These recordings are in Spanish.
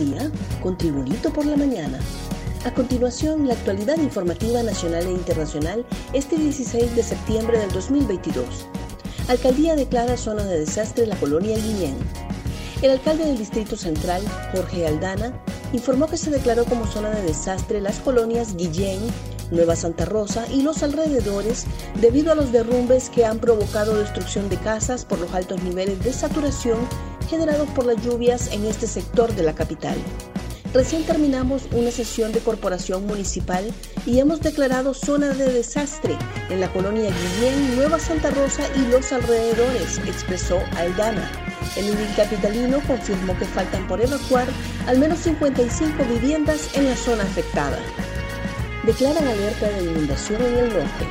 día con Tribunito por la Mañana. A continuación, la actualidad informativa nacional e internacional este 16 de septiembre del 2022. Alcaldía declara zona de desastre la colonia Guillén. El alcalde del Distrito Central, Jorge Aldana, informó que se declaró como zona de desastre las colonias Guillén, Nueva Santa Rosa y los alrededores debido a los derrumbes que han provocado destrucción de casas por los altos niveles de saturación generados por las lluvias en este sector de la capital. Recién terminamos una sesión de corporación municipal y hemos declarado zona de desastre en la colonia Guillén, Nueva Santa Rosa y los alrededores, expresó Aldana. El edil capitalino confirmó que faltan por evacuar al menos 55 viviendas en la zona afectada declaran alerta de inundación en el norte.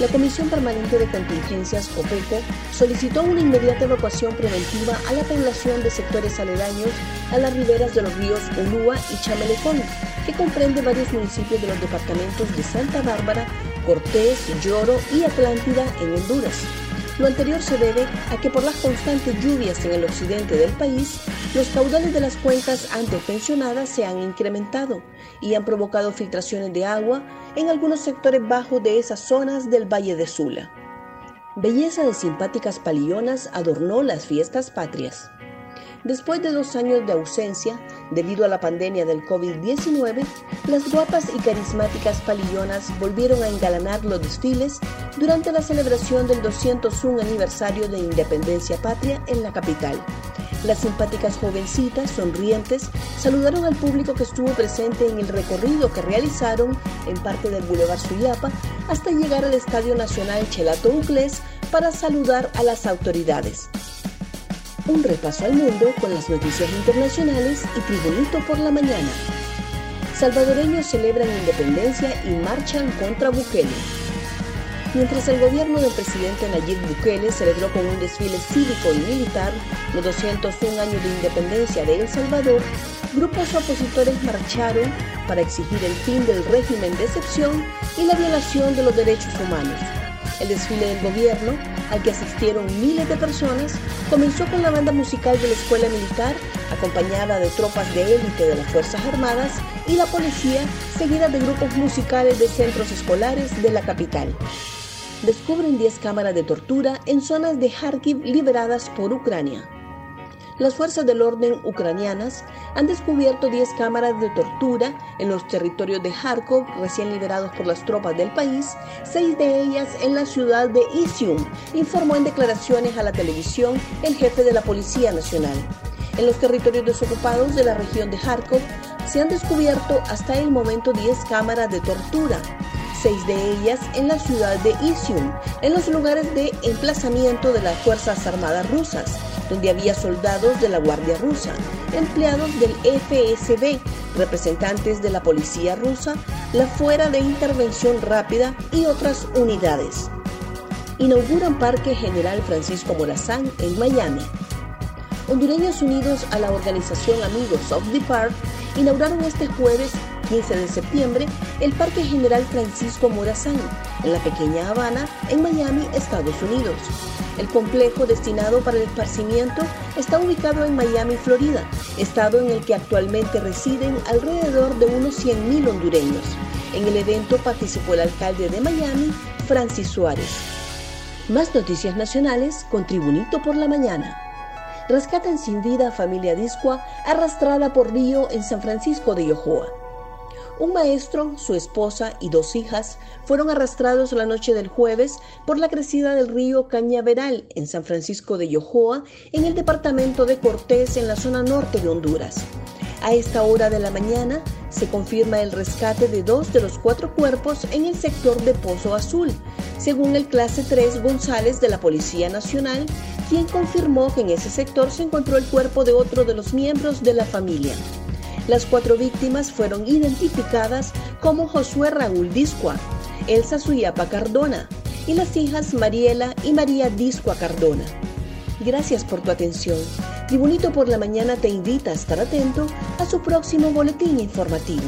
La Comisión Permanente de Contingencias, COPECO, solicitó una inmediata evacuación preventiva a la población de sectores aledaños a las riberas de los ríos Ulúa y Chamelecón, que comprende varios municipios de los departamentos de Santa Bárbara, Cortés, Lloro y Atlántida en Honduras. Lo anterior se debe a que por las constantes lluvias en el occidente del país, los caudales de las cuencas antes mencionadas se han incrementado y han provocado filtraciones de agua en algunos sectores bajos de esas zonas del Valle de Sula. Belleza de simpáticas palillonas adornó las fiestas patrias. Después de dos años de ausencia, debido a la pandemia del COVID-19, las guapas y carismáticas palillonas volvieron a engalanar los desfiles durante la celebración del 201 aniversario de Independencia Patria en la capital. Las simpáticas jovencitas, sonrientes, saludaron al público que estuvo presente en el recorrido que realizaron en parte del Boulevard Suyapa hasta llegar al Estadio Nacional Chelato Uclés para saludar a las autoridades. Un repaso al mundo con las noticias internacionales y Tribunito por la mañana. Salvadoreños celebran independencia y marchan contra Bukele. Mientras el gobierno del presidente Nayib Bukele celebró con un desfile cívico y militar los 201 años de independencia de El Salvador, grupos opositores marcharon para exigir el fin del régimen de excepción y la violación de los derechos humanos. El desfile del gobierno, al que asistieron miles de personas, comenzó con la banda musical de la Escuela Militar, acompañada de tropas de élite de las Fuerzas Armadas y la policía, seguida de grupos musicales de centros escolares de la capital. Descubren 10 cámaras de tortura en zonas de Kharkiv liberadas por Ucrania las fuerzas del orden ucranianas han descubierto 10 cámaras de tortura en los territorios de Kharkov recién liberados por las tropas del país, seis de ellas en la ciudad de Isium, informó en declaraciones a la televisión el jefe de la Policía Nacional. En los territorios desocupados de la región de Kharkov se han descubierto hasta el momento 10 cámaras de tortura, seis de ellas en la ciudad de Isium, en los lugares de emplazamiento de las Fuerzas Armadas rusas donde había soldados de la Guardia Rusa, empleados del FSB, representantes de la policía rusa, la Fuera de Intervención Rápida y otras unidades. Inauguran Parque General Francisco Morazán en Miami. Hondureños unidos a la organización Amigos of the Park inauguraron este jueves 15 de septiembre el Parque General Francisco Morazán en la pequeña Habana, en Miami, Estados Unidos. El complejo destinado para el esparcimiento está ubicado en Miami, Florida, estado en el que actualmente residen alrededor de unos 100.000 hondureños. En el evento participó el alcalde de Miami, Francis Suárez. Más noticias nacionales con Tribunito por la Mañana. Rescatan sin vida a familia Discua arrastrada por río en San Francisco de Yohoa. Un maestro, su esposa y dos hijas fueron arrastrados la noche del jueves por la crecida del río Cañaveral en San Francisco de Yojoa, en el departamento de Cortés, en la zona norte de Honduras. A esta hora de la mañana se confirma el rescate de dos de los cuatro cuerpos en el sector de Pozo Azul, según el clase 3 González de la Policía Nacional, quien confirmó que en ese sector se encontró el cuerpo de otro de los miembros de la familia. Las cuatro víctimas fueron identificadas como Josué Raúl Discua, Elsa Suyapa Cardona y las hijas Mariela y María Discua Cardona. Gracias por tu atención. Tribunito por la Mañana te invita a estar atento a su próximo boletín informativo.